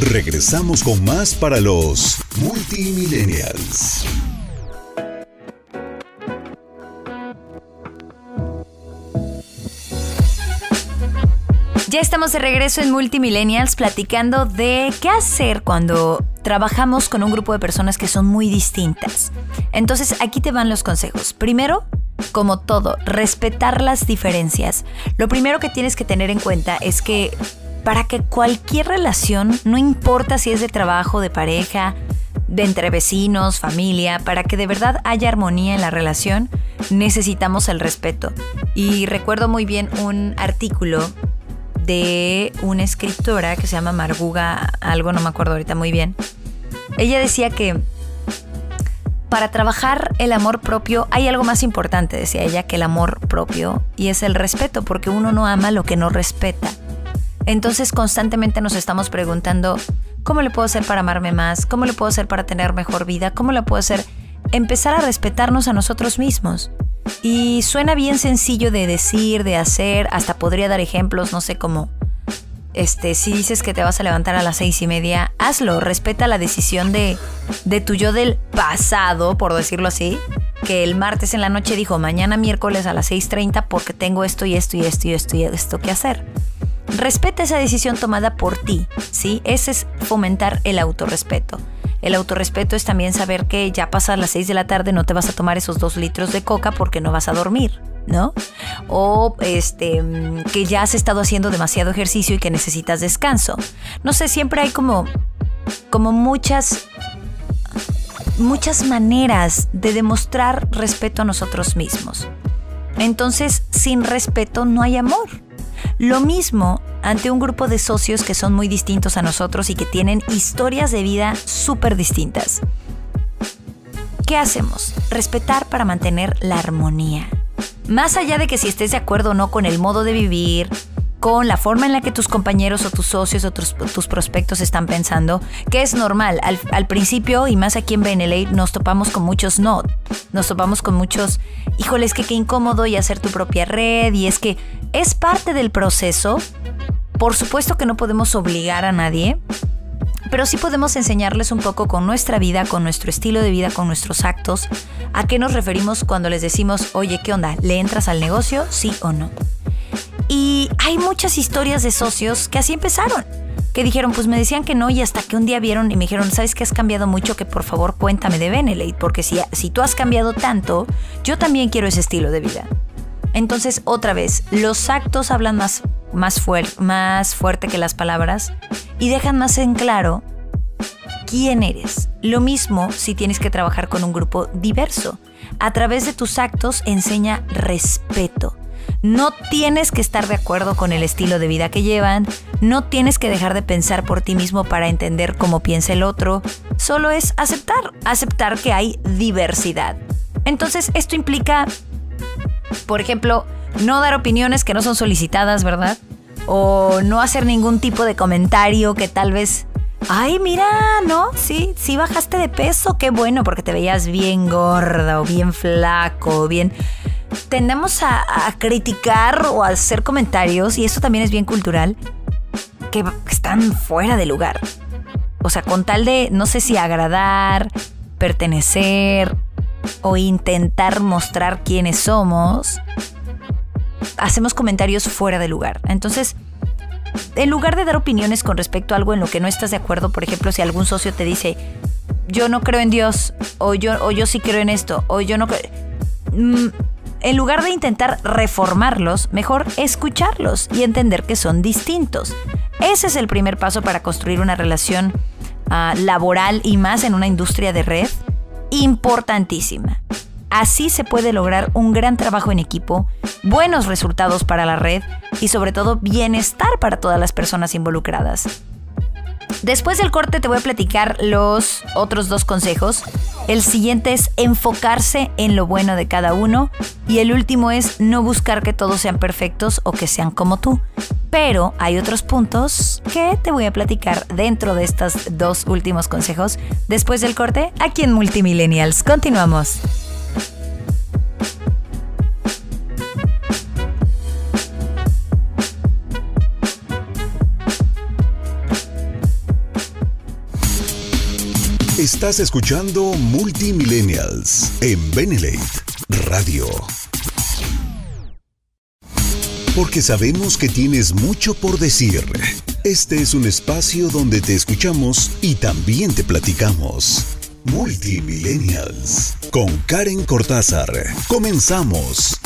Regresamos con más para los multimillennials. Ya estamos de regreso en Multimillennials platicando de qué hacer cuando trabajamos con un grupo de personas que son muy distintas. Entonces aquí te van los consejos. Primero, como todo, respetar las diferencias. Lo primero que tienes que tener en cuenta es que para que cualquier relación, no importa si es de trabajo, de pareja, de entre vecinos, familia, para que de verdad haya armonía en la relación, necesitamos el respeto. Y recuerdo muy bien un artículo de una escritora que se llama Marguga, algo no me acuerdo ahorita muy bien. Ella decía que para trabajar el amor propio hay algo más importante, decía ella, que el amor propio, y es el respeto, porque uno no ama lo que no respeta. Entonces constantemente nos estamos preguntando, ¿cómo le puedo hacer para amarme más? ¿Cómo le puedo hacer para tener mejor vida? ¿Cómo le puedo hacer? Empezar a respetarnos a nosotros mismos. Y suena bien sencillo de decir, de hacer, hasta podría dar ejemplos, no sé cómo. Este, si dices que te vas a levantar a las seis y media, hazlo, respeta la decisión de, de tu yo del pasado, por decirlo así, que el martes en la noche dijo mañana miércoles a las 6.30 porque tengo esto y esto y esto y esto y esto que hacer. Respeta esa decisión tomada por ti, ¿sí? Ese es fomentar el autorrespeto. El autorrespeto es también saber que ya pasas las 6 de la tarde no te vas a tomar esos dos litros de coca porque no vas a dormir, ¿no? O este que ya has estado haciendo demasiado ejercicio y que necesitas descanso. No sé, siempre hay como como muchas muchas maneras de demostrar respeto a nosotros mismos. Entonces, sin respeto no hay amor. Lo mismo ante un grupo de socios que son muy distintos a nosotros y que tienen historias de vida súper distintas. ¿Qué hacemos? Respetar para mantener la armonía. Más allá de que si estés de acuerdo o no con el modo de vivir, con la forma en la que tus compañeros o tus socios o tus, prospectos están pensando, que es normal. Al, principio, y más aquí en BNLA, nos topamos con muchos no. Nos topamos con muchos, híjoles, que qué incómodo y hacer tu propia red. Y es que es parte del proceso. Por supuesto que no podemos obligar a nadie, pero sí podemos enseñarles un poco con nuestra vida, con nuestro estilo de vida, con nuestros actos, a qué nos referimos cuando les decimos, oye, ¿qué onda? ¿Le entras al negocio? Sí o no. Y hay muchas historias de socios que así empezaron. Que dijeron, pues me decían que no y hasta que un día vieron y me dijeron, ¿sabes que has cambiado mucho? Que por favor cuéntame de Benelete, porque si, si tú has cambiado tanto, yo también quiero ese estilo de vida. Entonces, otra vez, los actos hablan más, más, más fuerte que las palabras y dejan más en claro quién eres. Lo mismo si tienes que trabajar con un grupo diverso. A través de tus actos enseña respeto. No tienes que estar de acuerdo con el estilo de vida que llevan, no tienes que dejar de pensar por ti mismo para entender cómo piensa el otro, solo es aceptar, aceptar que hay diversidad. Entonces esto implica, por ejemplo, no dar opiniones que no son solicitadas, ¿verdad? O no hacer ningún tipo de comentario que tal vez Ay, mira, ¿no? Sí, sí bajaste de peso, qué bueno, porque te veías bien gorda o bien flaco, o bien tendemos a, criticar o a hacer comentarios, y eso también es bien cultural, que están fuera de lugar. O sea, con tal de, no sé si agradar, pertenecer o intentar mostrar quiénes somos, hacemos comentarios fuera de lugar. Entonces, en lugar de dar opiniones con respecto a algo en lo que no estás de acuerdo, por ejemplo, si algún socio te dice, yo no creo en Dios, o yo, o yo sí creo en esto, o yo no creo... En lugar de intentar reformarlos, mejor escucharlos y entender que son distintos. Ese es el primer paso para construir una relación ah, laboral y más en una industria de red importantísima. Así se puede lograr un gran trabajo en equipo, buenos resultados para la red y sobre todo bienestar para todas las personas involucradas. Después del corte te voy a platicar los otros dos consejos. El siguiente es enfocarse en lo bueno de cada uno y el último es no buscar que todos sean perfectos o que sean como tú. Pero hay otros puntos que te voy a platicar dentro de estos dos últimos consejos después del corte aquí en Multimillennials. Continuamos. Estás escuchando Multimillennials en Benelate Radio. Porque sabemos que tienes mucho por decir. Este es un espacio donde te escuchamos y también te platicamos. Multimillennials con Karen Cortázar. Comenzamos.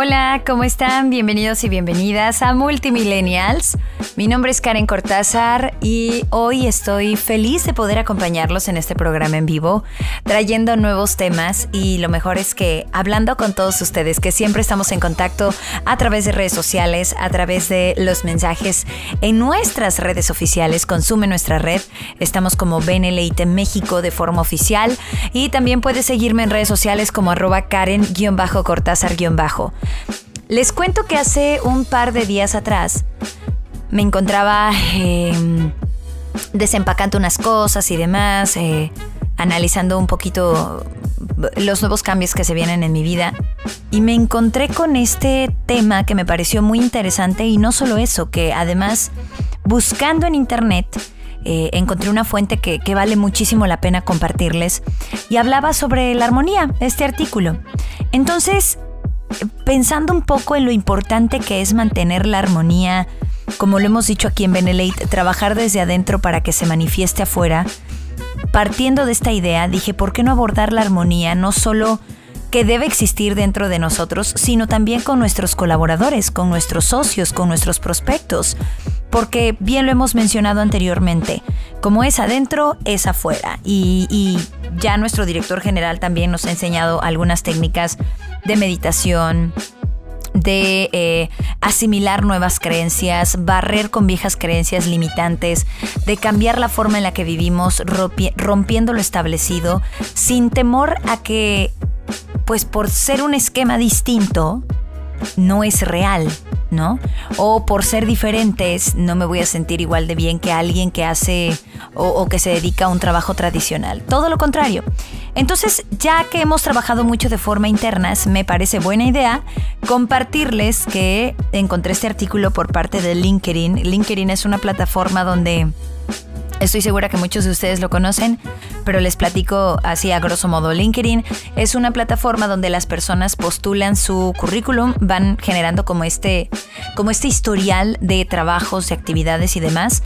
Hola, ¿cómo están? Bienvenidos y bienvenidas a Multimillennials. Mi nombre es Karen Cortázar y hoy estoy feliz de poder acompañarlos en este programa en vivo, trayendo nuevos temas y lo mejor es que hablando con todos ustedes, que siempre estamos en contacto a través de redes sociales, a través de los mensajes en nuestras redes oficiales, consume nuestra red, estamos como Beneleite México de forma oficial y también puedes seguirme en redes sociales como arroba Karen-Cortázar- les cuento que hace un par de días atrás me encontraba em, desempacando unas cosas y demás, eh, analizando un poquito los nuevos cambios que se vienen en mi vida y me encontré con este tema que me pareció muy interesante y no solo eso, que además buscando en internet eh, encontré una fuente que, que vale muchísimo la pena compartirles y hablaba sobre la armonía, este artículo. Entonces pensando un poco en lo importante que es mantener la armonía, como lo hemos dicho aquí en Benelate, trabajar desde adentro para que se manifieste afuera, partiendo de esta idea, dije, ¿por qué no abordar la armonía no solo que debe existir dentro de nosotros, sino también con nuestros colaboradores, con nuestros socios, con nuestros prospectos? Porque bien lo hemos mencionado anteriormente, como es adentro, es afuera. Y, y ya nuestro director general también nos ha enseñado algunas técnicas de meditación, de eh, asimilar nuevas creencias, barrer con viejas creencias limitantes, de cambiar la forma en la que vivimos, rompiendo lo establecido, sin temor a que, pues por ser un esquema distinto, no es real, ¿no? O por ser diferentes, no me voy a sentir igual de bien que alguien que hace o, o, que se dedica a un trabajo tradicional. Todo lo contrario. Entonces, ya que hemos trabajado mucho de forma interna, me parece buena idea compartirles que encontré este artículo por parte de LinkedIn. LinkedIn es una plataforma donde Estoy segura que muchos de ustedes lo conocen, pero les platico así a grosso modo. LinkedIn es una plataforma donde las personas postulan su currículum, van generando como este, como este historial de trabajos, de actividades y demás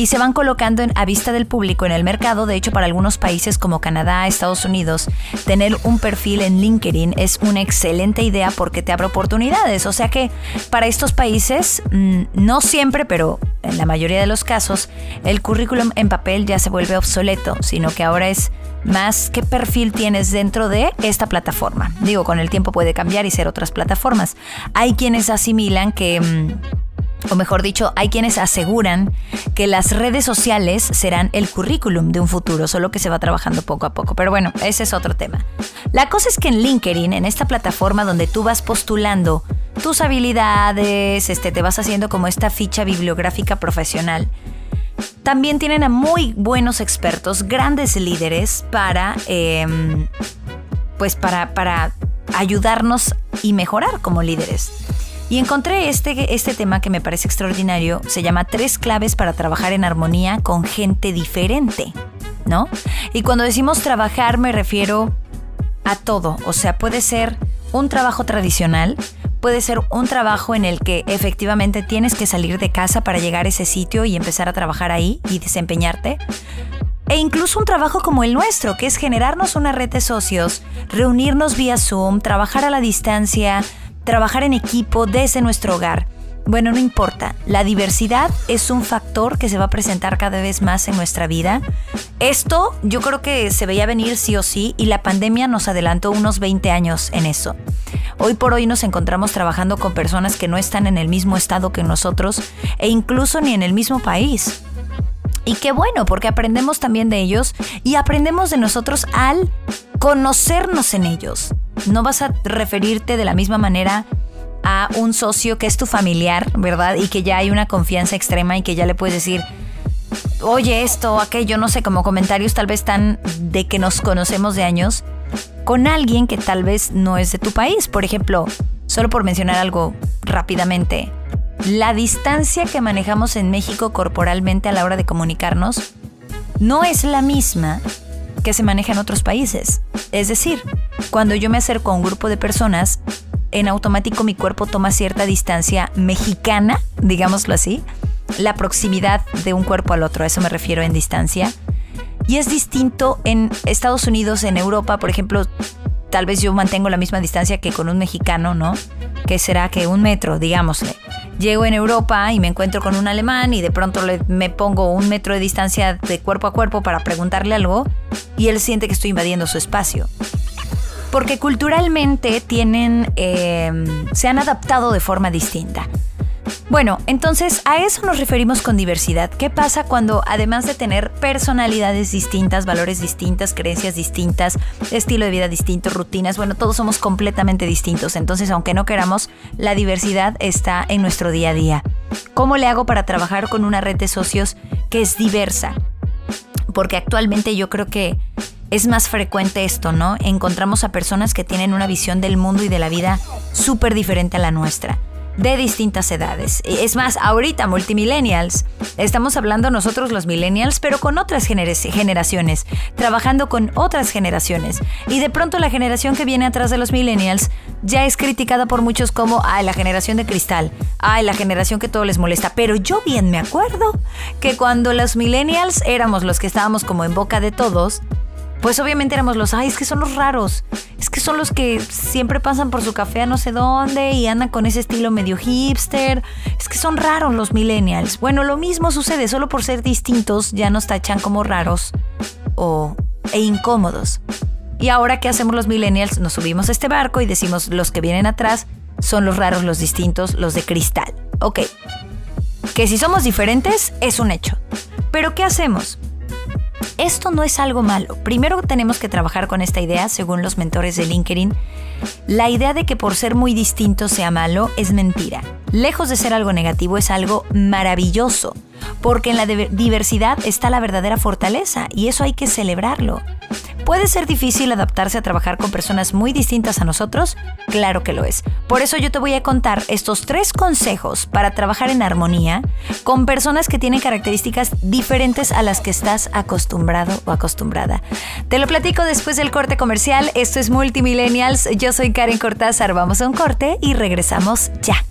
y se van colocando a vista del público en el mercado. De hecho, para algunos países como Canadá, Estados Unidos, tener un perfil en LinkedIn es una excelente idea porque te abre oportunidades. O sea que para estos países, mm, no siempre, pero en la mayoría de los casos, el currículum en papel ya se vuelve obsoleto, sino que ahora es más qué perfil tienes dentro de esta plataforma. Digo, con el tiempo puede cambiar y ser otras plataformas. Hay quienes asimilan que... Mm, o mejor dicho, hay quienes aseguran que las redes sociales serán el currículum de un futuro, solo que se va trabajando poco a poco. Pero bueno, ese es otro tema. La cosa es que en LinkedIn, en esta plataforma donde tú vas postulando tus habilidades, este, te vas haciendo como esta ficha bibliográfica profesional, también tienen a muy buenos expertos, grandes líderes para, em, pues para, para ayudarnos y mejorar como líderes. Y encontré este, este tema que me parece extraordinario. Se llama Tres claves para trabajar en armonía con gente diferente, ¿no? Y cuando decimos trabajar me refiero a todo. O sea, puede ser un trabajo tradicional, puede ser un trabajo en el que efectivamente tienes que salir de casa para llegar a ese sitio y empezar a trabajar ahí y desempeñarte. E incluso un trabajo como el nuestro, que es generarnos una red de socios, reunirnos vía Zoom, trabajar a la distancia, trabajar en equipo desde nuestro hogar. Bueno, no importa, la diversidad es un factor que se va a presentar cada vez más en nuestra vida. Esto yo creo que se veía venir sí o sí y la pandemia nos adelantó unos 20 años en eso. Hoy por hoy nos encontramos trabajando con personas que no están en el mismo estado que nosotros e incluso ni en el mismo país. Y qué bueno, porque aprendemos también de ellos y aprendemos de nosotros al conocernos en ellos. No vas a referirte de la misma manera a un socio que es tu familiar, ¿verdad? Y que ya hay una confianza extrema y que ya le puedes decir, oye, esto, aquello, no sé, como comentarios tal vez tan de que nos conocemos de años, con alguien que tal vez no es de tu país. Por ejemplo, solo por mencionar algo rápidamente, la distancia que manejamos en México corporalmente a la hora de comunicarnos no es la misma que se maneja en otros países. Es decir, cuando yo me acerco a un grupo de personas, en automático mi cuerpo toma cierta distancia mexicana, digámoslo así, la proximidad de un cuerpo al otro, a eso me refiero en distancia. Y es distinto en Estados Unidos, en Europa, por ejemplo, tal vez yo mantengo la misma distancia que con un mexicano, ¿no? Que será que un metro, digámosle. Llego en Europa y me encuentro con un alemán y de pronto me pongo un metro de distancia de cuerpo a cuerpo para preguntarle algo y él siente que estoy invadiendo su espacio. Porque culturalmente tienen, eh, se han adaptado de forma distinta. Bueno, entonces a eso nos referimos con diversidad. ¿Qué pasa cuando además de tener personalidades distintas, valores distintas, creencias distintas, estilo de vida distinto, rutinas, bueno, todos somos completamente distintos. Entonces, aunque no queramos, la diversidad está en nuestro día a día. ¿Cómo le hago para trabajar con una red de socios que es diversa? Porque actualmente yo creo que es más frecuente esto, ¿no? Encontramos a personas que tienen una visión del mundo y de la vida súper diferente a la nuestra de distintas edades. Es más, ahorita multimillennials, estamos hablando nosotros los millennials, pero con otras generaciones, trabajando con otras generaciones. Y de pronto la generación que viene atrás de los millennials ya es criticada por muchos como, ay, la generación de cristal, ay, la generación que todo les molesta. Pero yo bien me acuerdo que cuando los millennials éramos los que estábamos como en boca de todos, pues obviamente éramos los, ay, es que son los raros, es que son los que siempre pasan por su café a no sé dónde y andan con ese estilo medio hipster, es que son raros los millennials. Bueno, lo mismo sucede, solo por ser distintos ya nos tachan como raros o, e incómodos. Y ahora, ¿qué hacemos los millennials? Nos subimos a este barco y decimos, los que vienen atrás son los raros, los distintos, los de cristal. Ok, que si somos diferentes es un hecho. Pero ¿qué hacemos? Esto no es algo malo. Primero tenemos que trabajar con esta idea, según los mentores de LinkedIn. La idea de que por ser muy distinto sea malo es mentira. Lejos de ser algo negativo es algo maravilloso, porque en la diversidad está la verdadera fortaleza y eso hay que celebrarlo. ¿Puede ser difícil adaptarse a trabajar con personas muy distintas a nosotros? Claro que lo es. Por eso yo te voy a contar estos tres consejos para trabajar en armonía con personas que tienen características diferentes a las que estás acostumbrado o acostumbrada. Te lo platico después del corte comercial. Esto es Multimillennials. Yo soy Karen Cortázar. Vamos a un corte y regresamos ya.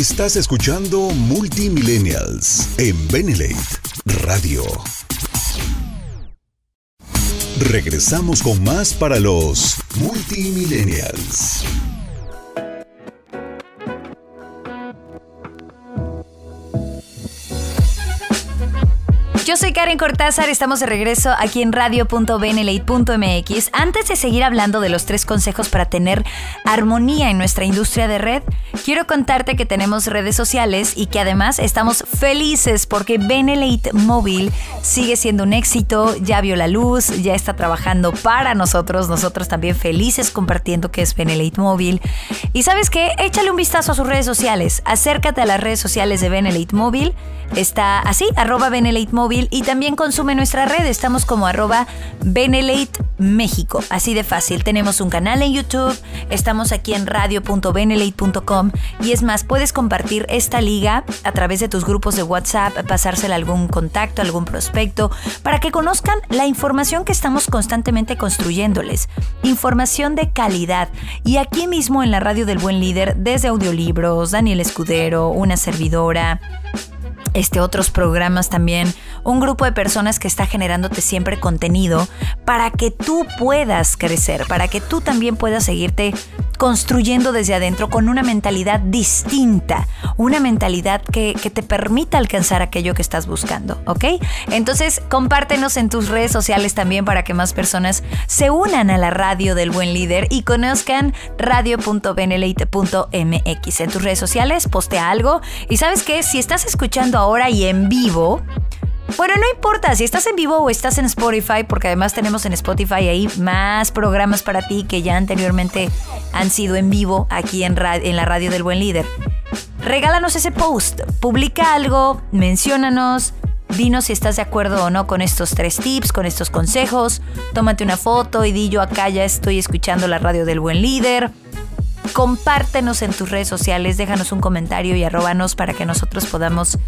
Estás escuchando Multimillennials en Benelate Radio. Regresamos con más para los Multimillennials. Yo soy Karen Cortázar, estamos de regreso aquí en radio.benelate.mx. Antes de seguir hablando de los tres consejos para tener armonía en nuestra industria de red, quiero contarte que tenemos redes sociales y que además estamos felices porque Benelate Móvil sigue siendo un éxito, ya vio la luz, ya está trabajando para nosotros, nosotros también felices compartiendo que es Benelate Móvil. Y sabes qué, échale un vistazo a sus redes sociales, acércate a las redes sociales de Benelate Móvil, está así, arroba Benelate Móvil y también consume nuestra red. Estamos como arroba Benelate México. Así de fácil. Tenemos un canal en YouTube, estamos aquí en radio.benelate.com y es más, puedes compartir esta liga a través de tus grupos de WhatsApp, pasársela a algún contacto, algún prospecto, para que conozcan la información que estamos constantemente construyéndoles. Información de calidad. Y aquí mismo en la radio del buen líder, desde audiolibros, Daniel Escudero, una servidora, este, otros programas también, un grupo de personas que está generándote siempre contenido para que tú puedas crecer, para que tú también puedas seguirte construyendo desde adentro con una mentalidad distinta, una mentalidad que, que, te permita alcanzar aquello que estás buscando, ¿ok? Entonces, compártenos en tus redes sociales también para que más personas se unan a la radio del buen líder y conozcan radio.beneleite.mx. En tus redes sociales, postea algo y sabes que si estás escuchando ahora y en vivo, bueno, no importa si estás en vivo o estás en Spotify, porque además tenemos en Spotify ahí más programas para ti que ya anteriormente han sido en vivo aquí en, la radio del buen líder. Regálanos ese post, publica algo, menciónanos, Dinos si estás de acuerdo o no con estos tres tips, con estos consejos. Tómate una foto y di yo acá ya estoy escuchando la radio del buen líder. Compártenos en tus redes sociales, déjanos un comentario y arrobanos para que nosotros podamos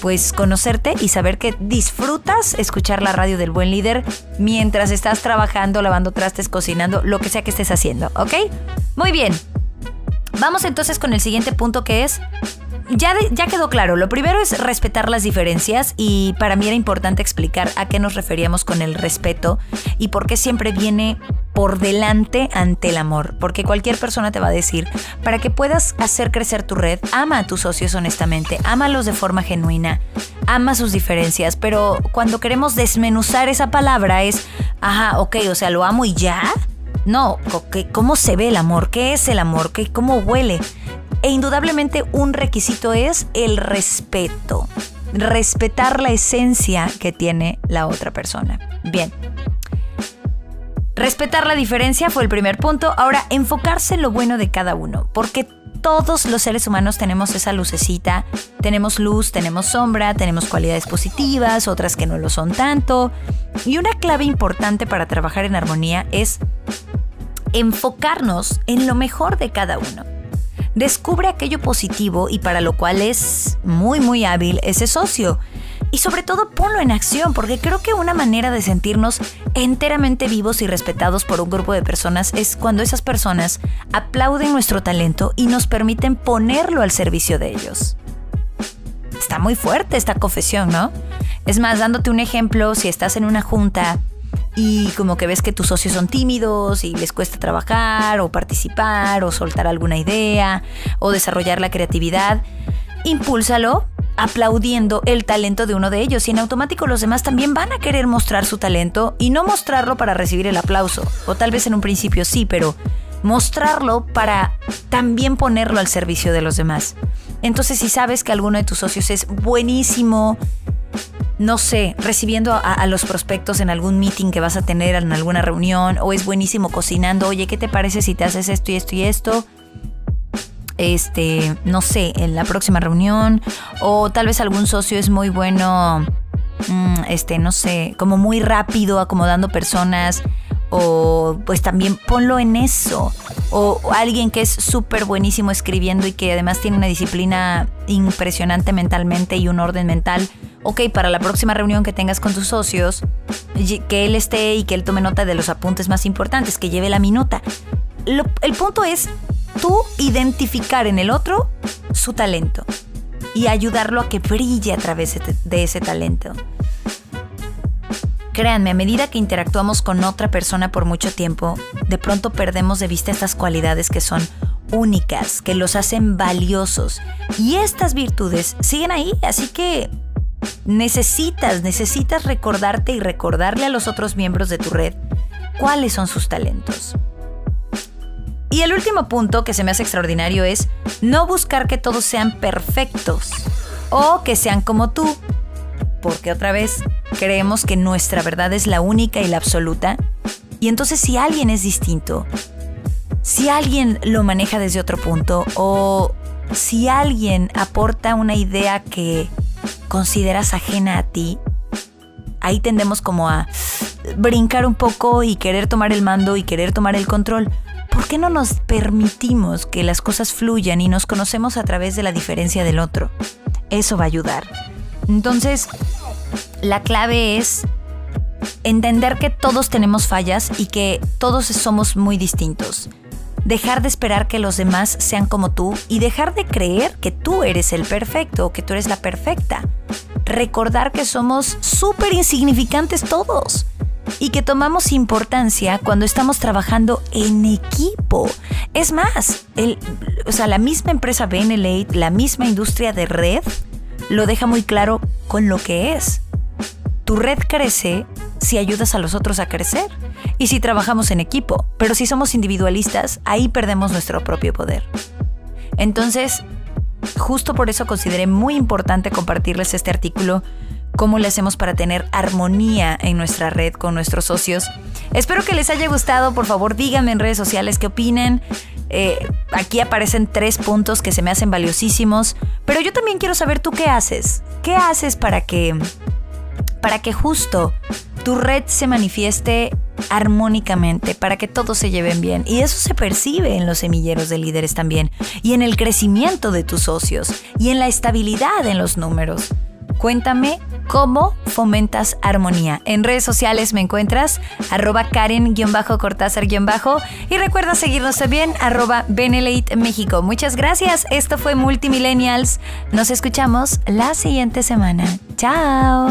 pues conocerte y saber que disfrutas escuchar la radio del buen líder mientras estás trabajando, lavando trastes, cocinando, lo que sea que estés haciendo, ¿ok? Muy bien. Vamos entonces con el siguiente punto que es ya, ya, quedó claro. Lo primero es respetar las diferencias y para mí era importante explicar a qué nos referíamos con el respeto y por qué siempre viene por delante ante el amor. Porque cualquier persona te va a decir, para que puedas hacer crecer tu red, ama a tus socios honestamente, ámalos de forma genuina, ama sus diferencias, pero cuando queremos desmenuzar esa palabra es, ajá, ok, o sea, lo amo y ya. No, ¿cómo se ve el amor? ¿Qué es el amor? ¿Qué, ¿Cómo huele? E indudablemente un requisito es el respeto. Respetar la esencia que tiene la otra persona. Bien, Respetar la diferencia fue el primer punto. Ahora, enfocarse en lo bueno de cada uno, porque todos los seres humanos tenemos esa lucecita, tenemos luz, tenemos sombra, tenemos cualidades positivas, otras que no lo son tanto. Y una clave importante para trabajar en armonía es enfocarnos en lo mejor de cada uno. Descubre aquello positivo y para lo cual es muy muy hábil ese socio y sobre todo ponlo en acción, porque creo que una manera de sentirnos enteramente vivos y respetados por un grupo de personas es cuando esas personas aplauden nuestro talento y nos permiten ponerlo al servicio de ellos. Está muy fuerte esta confesión, ¿no? Es más, dándote un ejemplo, si estás en una junta y como que ves que tus socios son tímidos y les cuesta trabajar o participar o soltar alguna idea o desarrollar la creatividad, impúlsalo aplaudiendo el talento de uno de ellos y en automático los demás también van a querer mostrar su talento y no mostrarlo para recibir el aplauso, o tal vez en un principio sí, pero mostrarlo para también ponerlo al servicio de los demás. Entonces si sabes que alguno de tus socios es buenísimo, no sé, recibiendo a, los prospectos en algún meeting que vas a tener, en alguna reunión, o es buenísimo cocinando, oye, ¿qué te parece si te haces esto y esto y esto? este, no sé, en la próxima reunión, o tal vez algún socio es muy bueno, mm, este, no sé, como muy rápido acomodando personas, o pues también ponlo en eso. O, alguien que es súper buenísimo escribiendo y que además tiene una disciplina impresionante mentalmente y un orden mental. Ok, para la próxima reunión que tengas con tus socios, que él esté y que él tome nota de los apuntes más importantes, que lleve la minuta. el punto es tú identificar en el otro su talento y ayudarlo a que brille a través de ese talento. Créanme, a medida que interactuamos con otra persona por mucho tiempo, de pronto perdemos de vista estas cualidades que son únicas, que los hacen valiosos. Y estas virtudes siguen ahí, así que necesitas, necesitas recordarte y recordarle a los otros miembros de tu red cuáles son sus talentos. Y el último punto que se me hace extraordinario es no buscar que todos sean perfectos o que sean como tú. Porque otra vez creemos que nuestra verdad es la única y la absoluta. Y entonces si alguien es distinto, si alguien lo maneja desde otro punto o si alguien aporta una idea que consideras ajena a ti, ahí tendemos como a brincar un poco y querer tomar el mando y querer tomar el control. ¿por qué no nos permitimos que las cosas fluyan y nos conocemos a través de la diferencia del otro? Eso va a ayudar. Entonces, la clave es entender que todos tenemos fallas y que todos somos muy distintos. Dejar de esperar que los demás sean como tú y dejar de creer que tú eres el perfecto o que tú eres la perfecta. Recordar que somos súper insignificantes todos y que tomamos importancia cuando estamos trabajando en equipo. Es más, el, o sea, la misma empresa Benelate, la misma industria de red, lo deja muy claro con lo que es. Tu red crece si ayudas a los otros a crecer y si trabajamos en equipo, pero si somos individualistas, ahí perdemos nuestro propio poder. Entonces, justo por eso consideré muy importante compartirles este artículo cómo le hacemos para tener armonía en nuestra red con nuestros socios. Espero que les haya gustado, por favor díganme en redes sociales qué opinen. Eh, aquí aparecen tres puntos que se me hacen valiosísimos, pero yo también quiero saber tú qué haces. ¿Qué haces para que para que justo tu red se manifieste armónicamente, para que todos se lleven bien. Y eso se percibe en los semilleros de líderes también, y en el crecimiento de tus socios, y en la estabilidad en los números. Cuéntame cómo fomentas armonía. En redes sociales me encuentras arroba Karen-Cortázar- y recuerda seguirnos también arroba Benelate México. Muchas gracias. Esto fue Multimillennials. Nos escuchamos la siguiente semana. Chao.